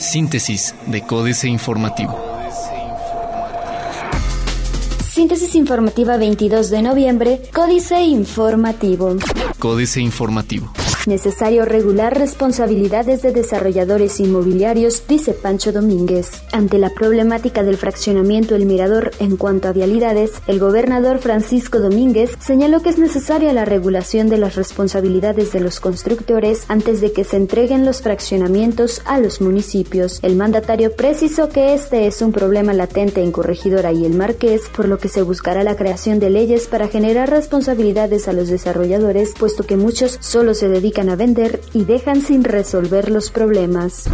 Síntesis de Códice Informativo. Síntesis informativa 22 de noviembre, Códice Informativo. Códice Informativo. Necesario regular responsabilidades de desarrolladores inmobiliarios, dice Pancho Domínguez. Ante la problemática del fraccionamiento El Mirador en cuanto a vialidades, el gobernador Francisco Domínguez señaló que es necesaria la regulación de las responsabilidades de los constructores antes de que se entreguen los fraccionamientos a los municipios. El mandatario precisó que este es un problema latente en Corregidora y el Marqués, por lo que se buscará la creación de leyes para generar responsabilidades a los desarrolladores, puesto que muchos solo se dedican a vender y dejan sin resolver los problemas.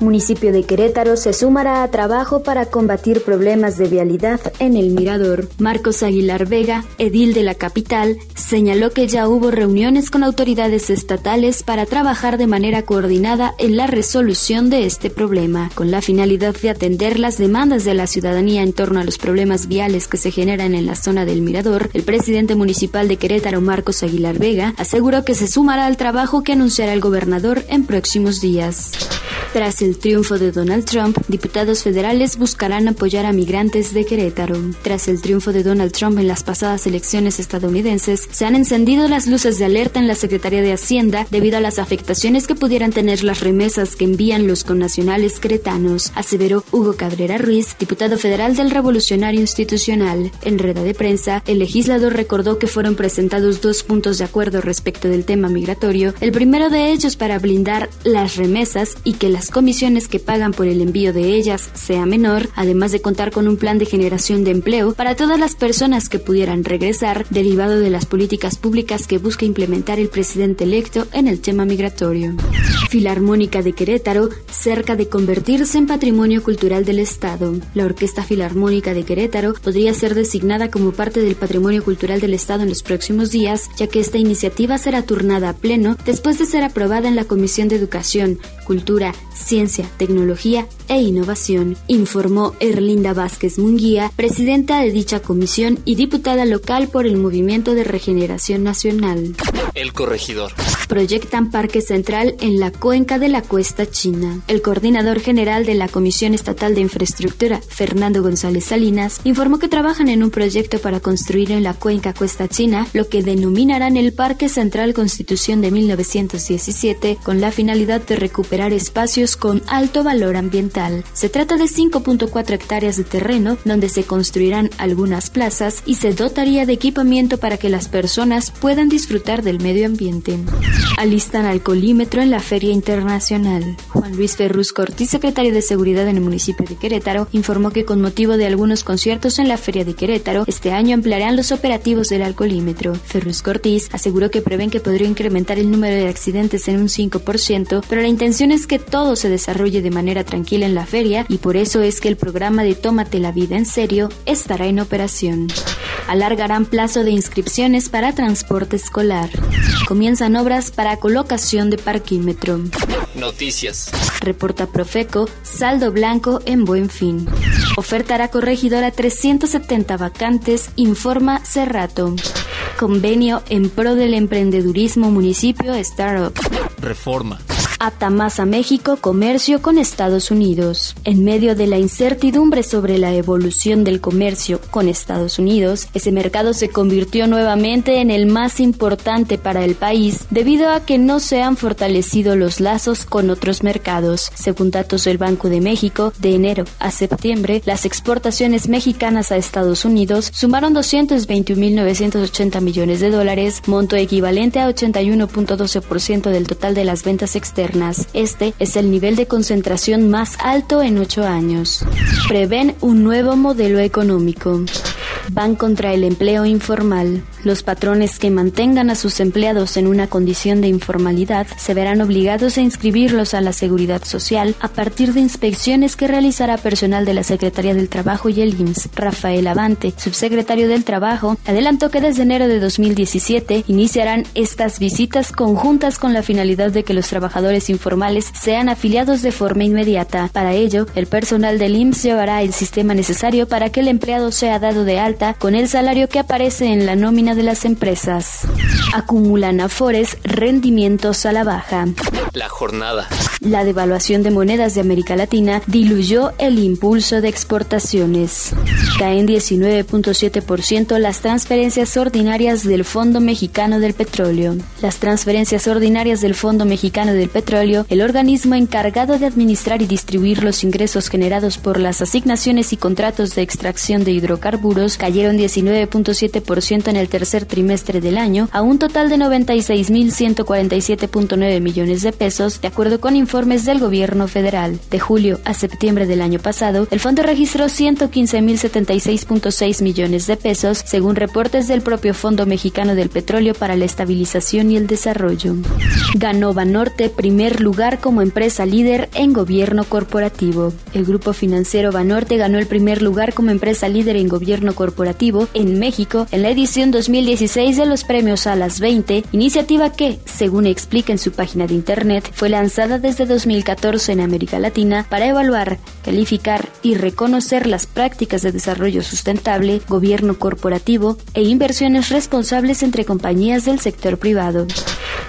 Municipio de Querétaro se sumará a trabajo para combatir problemas de vialidad en el Mirador. Marcos Aguilar Vega, edil de la capital, señaló que ya hubo reuniones con autoridades estatales para trabajar de manera coordinada en la resolución de este problema, con la finalidad de atender las demandas de la ciudadanía en torno a los problemas viales que se generan en la zona del Mirador. El presidente municipal de Querétaro, Marcos Aguilar Vega, aseguró que se sumará al trabajo que anunciará el gobernador en próximos días. Tras el triunfo de Donald Trump, diputados federales buscarán apoyar a migrantes de Querétaro. Tras el triunfo de Donald Trump en las pasadas elecciones estadounidenses, se han encendido las luces de alerta en la Secretaría de Hacienda debido a las afectaciones que pudieran tener las remesas que envían los connacionales cretanos, aseveró Hugo Cabrera Ruiz, diputado federal del Revolucionario Institucional. En rueda de prensa, el legislador recordó que fueron presentados dos puntos de acuerdo respecto del tema migratorio el primero de ellos para blindar las remesas y que las comisiones que pagan por el envío de ellas sea menor, además de contar con un plan de generación de empleo para todas las personas que pudieran regresar, derivado de las políticas públicas que busca implementar el presidente electo en el tema migratorio. Filarmónica de Querétaro, cerca de convertirse en patrimonio cultural del Estado. La Orquesta Filarmónica de Querétaro podría ser designada como parte del patrimonio cultural del Estado en los próximos días, ya que esta iniciativa será turnada a pleno después de ser aprobada en la Comisión de Educación, Cultura, Ciencia, Tecnología e Innovación, informó Erlinda Vázquez Munguía, presidenta de dicha comisión y diputada local por el Movimiento de Regeneración Nacional. El corregidor. Proyectan Parque Central en la cuenca de la Cuesta China. El coordinador general de la Comisión Estatal de Infraestructura, Fernando González Salinas, informó que trabajan en un proyecto para construir en la cuenca Cuesta China lo que denominarán el Parque Central Constitución de 1917 con la finalidad de recuperar espacios con alto valor ambiental. Se trata de 5.4 hectáreas de terreno donde se construirán algunas plazas y se dotaría de equipamiento para que las personas puedan disfrutar del medio ambiente. Alistan alcoholímetro en la Feria Internacional. Juan Luis Ferrus Cortiz, secretario de Seguridad en el municipio de Querétaro, informó que con motivo de algunos conciertos en la Feria de Querétaro, este año emplearán los operativos del alcoholímetro. Ferrus Cortiz aseguró que prevén que podría incrementar el número de accidentes en un 5%, pero la intención es que todo se desarrolle de manera tranquila en la feria y por eso es que el programa de Tómate la vida en serio estará en operación. Alargarán plazo de inscripciones para transporte escolar. Comienzan obras para colocación de parquímetro. Noticias. Reporta Profeco, saldo blanco en buen fin. Ofertará corregidora 370 vacantes, informa Cerrato. Convenio en pro del emprendedurismo municipio Startup. Reforma ata más a México comercio con Estados Unidos. En medio de la incertidumbre sobre la evolución del comercio con Estados Unidos, ese mercado se convirtió nuevamente en el más importante para el país debido a que no se han fortalecido los lazos con otros mercados. Según datos del Banco de México, de enero a septiembre, las exportaciones mexicanas a Estados Unidos sumaron 221.980 millones de dólares, monto equivalente a 81.12% del total de las ventas externas este es el nivel de concentración más alto en ocho años. Prevén un nuevo modelo económico van contra el empleo informal. Los patrones que mantengan a sus empleados en una condición de informalidad se verán obligados a inscribirlos a la seguridad social a partir de inspecciones que realizará personal de la Secretaría del Trabajo y el IMSS. Rafael Avante, subsecretario del Trabajo, adelantó que desde enero de 2017 iniciarán estas visitas conjuntas con la finalidad de que los trabajadores informales sean afiliados de forma inmediata. Para ello, el personal del IMSS llevará el sistema necesario para que el empleado sea dado de alta con el salario que aparece en la nómina de las empresas. Acumulan afores rendimientos a la baja. La jornada. La devaluación de monedas de América Latina diluyó el impulso de exportaciones. Caen 19.7% las transferencias ordinarias del Fondo Mexicano del Petróleo. Las transferencias ordinarias del Fondo Mexicano del Petróleo, el organismo encargado de administrar y distribuir los ingresos generados por las asignaciones y contratos de extracción de hidrocarburos, cayeron 19.7% en el tercer trimestre del año a un total de 96.147.9 millones de pesos, de acuerdo con informes del gobierno federal. De julio a septiembre del año pasado, el fondo registró 115.076.6 millones de pesos, según reportes del propio Fondo Mexicano del Petróleo para la Estabilización y el Desarrollo. Ganó Banorte primer lugar como empresa líder en gobierno corporativo. El grupo financiero Banorte ganó el primer lugar como empresa líder en gobierno corporativo en México en la edición 2016 de los premios a las 20, iniciativa que, según explica en su página de internet, fue lanzada desde 2014 en América Latina para evaluar, calificar y reconocer las prácticas de desarrollo sustentable, gobierno corporativo e inversiones responsables entre compañías del sector privado.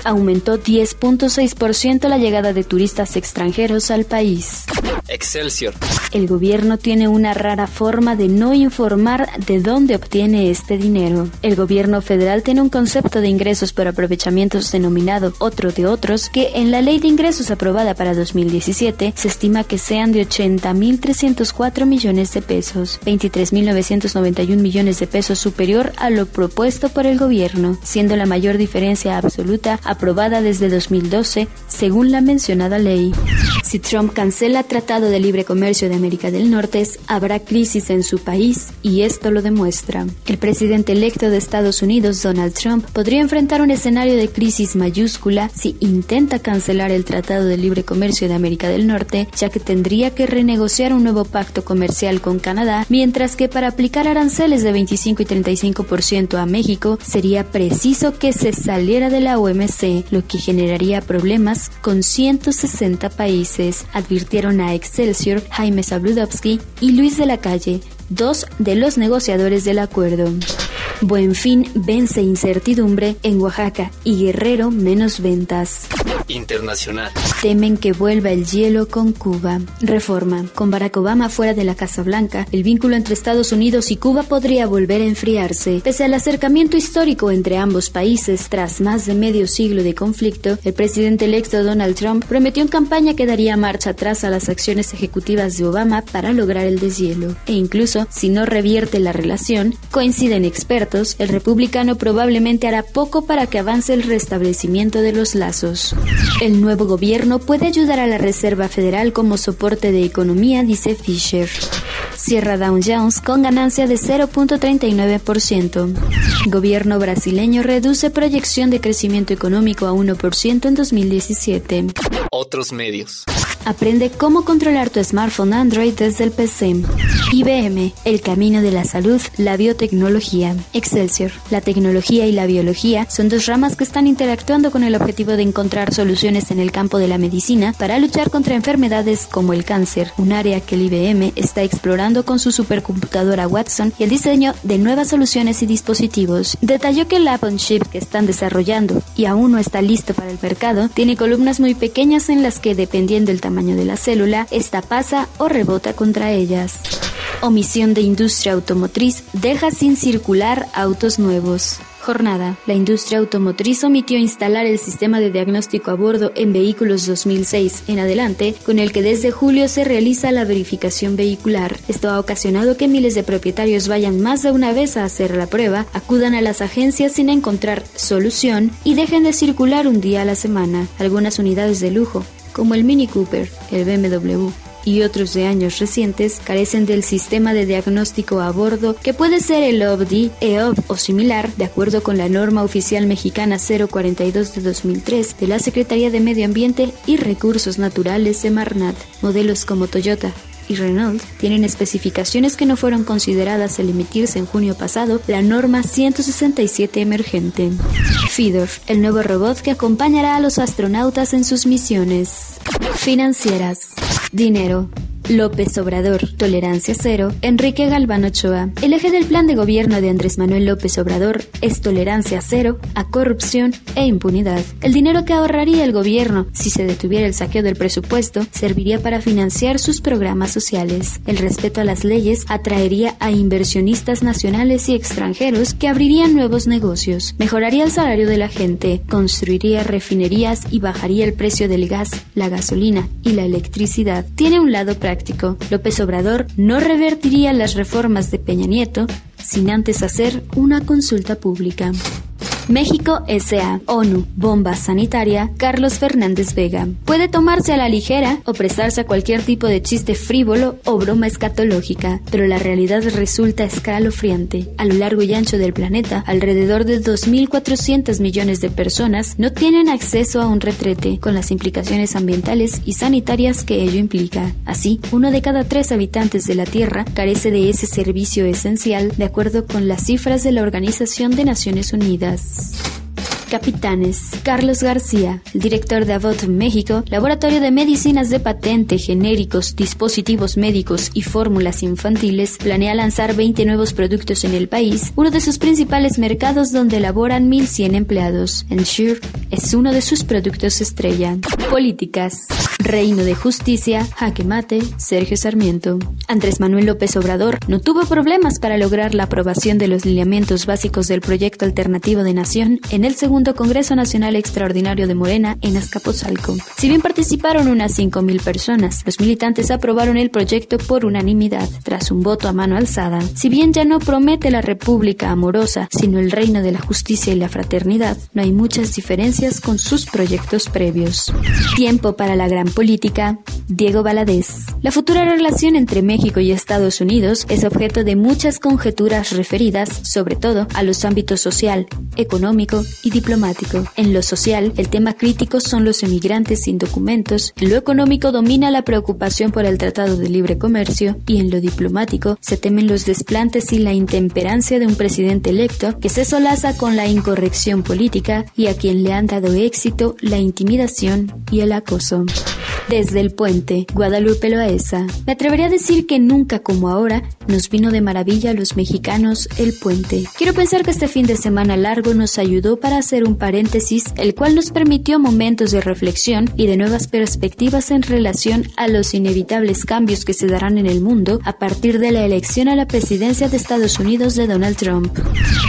Aumentó 10.6% la llegada de turistas extranjeros al país. Excelsior. El gobierno tiene una rara forma de no informar de dónde obtiene este dinero. El gobierno federal tiene un concepto de ingresos por aprovechamientos denominado otro de otros que en la ley de ingresos aprobada para 2017 se estima que sean de 80.304 millones de pesos, 23.991 millones de pesos superior a lo propuesto por el gobierno, siendo la mayor diferencia absoluta aprobada desde 2012 según la mencionada ley. Si Trump cancela Tratado de Libre Comercio de América del Norte, habrá crisis en su país y esto lo demuestra. El presidente electo de Estados Unidos, Donald Trump, podría enfrentar un escenario de crisis mayúscula si intenta cancelar el Tratado de Libre Comercio de América del Norte, ya que tendría que renegociar un nuevo pacto comercial con Canadá, mientras que para aplicar aranceles de 25 y 35% a México sería preciso que se saliera de la OMC, lo que generaría problemas con 160 países, advirtieron a Excelsior Jaime Sabludowski y Luis de la Calle, dos de los negociadores del acuerdo. Buen fin vence incertidumbre en Oaxaca y Guerrero menos ventas. Internacional. Temen que vuelva el hielo con Cuba. Reforma. Con Barack Obama fuera de la Casa Blanca, el vínculo entre Estados Unidos y Cuba podría volver a enfriarse. Pese al acercamiento histórico entre ambos países tras más de medio siglo de conflicto, el presidente electo Donald Trump prometió en campaña que daría marcha atrás a las acciones ejecutivas de Obama para lograr el deshielo. E incluso, si no revierte la relación, coinciden expertos, el republicano probablemente hará poco para que avance el restablecimiento de los lazos. El nuevo gobierno puede ayudar a la Reserva Federal como soporte de economía, dice Fisher. Cierra Dow Jones con ganancia de 0.39%. Gobierno brasileño reduce proyección de crecimiento económico a 1% en 2017. Otros medios. Aprende cómo controlar tu smartphone Android desde el PC. IBM, el camino de la salud, la biotecnología. Excelsior, la tecnología y la biología son dos ramas que están interactuando con el objetivo de encontrar soluciones en el campo de la medicina para luchar contra enfermedades como el cáncer, un área que el IBM está explorando con su supercomputadora Watson y el diseño de nuevas soluciones y dispositivos. Detalló que el App on Chip que están desarrollando y aún no está listo para el mercado tiene columnas muy pequeñas en las que, dependiendo del tamaño de la célula, esta pasa o rebota contra ellas. Omisión de industria automotriz deja sin circular autos nuevos. Jornada. La industria automotriz omitió instalar el sistema de diagnóstico a bordo en vehículos 2006 en adelante, con el que desde julio se realiza la verificación vehicular. Esto ha ocasionado que miles de propietarios vayan más de una vez a hacer la prueba, acudan a las agencias sin encontrar solución y dejen de circular un día a la semana. Algunas unidades de lujo, como el Mini Cooper, el BMW, y otros de años recientes carecen del sistema de diagnóstico a bordo que puede ser el OBDI, EOB o similar, de acuerdo con la norma oficial mexicana 042 de 2003 de la Secretaría de Medio Ambiente y Recursos Naturales de Marnat. Modelos como Toyota, y Renault tienen especificaciones que no fueron consideradas al emitirse en junio pasado la norma 167 emergente. Fidor, el nuevo robot que acompañará a los astronautas en sus misiones. Financieras. Dinero. López Obrador, tolerancia cero, Enrique Galván Ochoa. El eje del plan de gobierno de Andrés Manuel López Obrador es tolerancia cero a corrupción e impunidad. El dinero que ahorraría el gobierno si se detuviera el saqueo del presupuesto serviría para financiar sus programas sociales. El respeto a las leyes atraería a inversionistas nacionales y extranjeros que abrirían nuevos negocios, mejoraría el salario de la gente, construiría refinerías y bajaría el precio del gas, la gasolina y la electricidad. Tiene un lado práctico. López Obrador no revertiría las reformas de Peña Nieto sin antes hacer una consulta pública. México S.A. ONU. Bomba sanitaria. Carlos Fernández Vega. Puede tomarse a la ligera o prestarse a cualquier tipo de chiste frívolo o broma escatológica, pero la realidad resulta escalofriante. A lo largo y ancho del planeta, alrededor de 2.400 millones de personas no tienen acceso a un retrete, con las implicaciones ambientales y sanitarias que ello implica. Así, uno de cada tres habitantes de la Tierra carece de ese servicio esencial, de acuerdo con las cifras de la Organización de Naciones Unidas. Capitanes. Carlos García, el director de Avot México, laboratorio de medicinas de patente, genéricos, dispositivos médicos y fórmulas infantiles, planea lanzar 20 nuevos productos en el país, uno de sus principales mercados donde laboran 1.100 empleados. Ensure es uno de sus productos estrella. Políticas. Reino de Justicia, Jaque Mate, Sergio Sarmiento. Andrés Manuel López Obrador no tuvo problemas para lograr la aprobación de los lineamientos básicos del proyecto alternativo de nación en el segundo Congreso Nacional Extraordinario de Morena en Azcapotzalco. Si bien participaron unas 5.000 personas, los militantes aprobaron el proyecto por unanimidad, tras un voto a mano alzada. Si bien ya no promete la república amorosa, sino el reino de la justicia y la fraternidad, no hay muchas diferencias con sus proyectos previos. Tiempo para la gran política, Diego Valadez. La futura relación entre México y Estados Unidos es objeto de muchas conjeturas referidas, sobre todo, a los ámbitos social, económico y diplomático. En lo social, el tema crítico son los emigrantes sin documentos, en lo económico domina la preocupación por el Tratado de Libre Comercio y en lo diplomático se temen los desplantes y la intemperancia de un presidente electo que se solaza con la incorrección política y a quien le han dado éxito la intimidación y el acoso. Desde el puente, Guadalupe Loaesa. Me atrevería a decir que nunca como ahora nos vino de maravilla a los mexicanos el puente. Quiero pensar que este fin de semana largo nos ayudó para hacer un paréntesis, el cual nos permitió momentos de reflexión y de nuevas perspectivas en relación a los inevitables cambios que se darán en el mundo a partir de la elección a la presidencia de Estados Unidos de Donald Trump.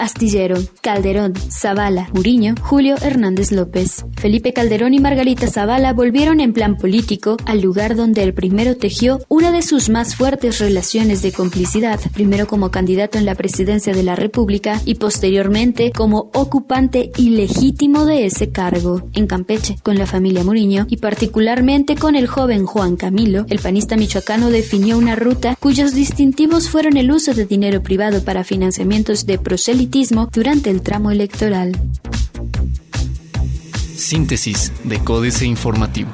Astillero, Calderón, Zavala, Muriño, Julio Hernández López. Felipe Calderón y Margarita Zavala volvieron en plan político al lugar donde el primero tejió una de sus más fuertes relaciones de complicidad, primero como candidato en la presidencia de la República y posteriormente como ocupante ilegítimo de ese cargo, en Campeche, con la familia Muriño y particularmente con el joven Juan Camilo, el panista michoacano definió una ruta cuyos distintivos fueron el uso de dinero privado para financiamientos de proselitismo durante el tramo electoral. Síntesis de Códice Informativo.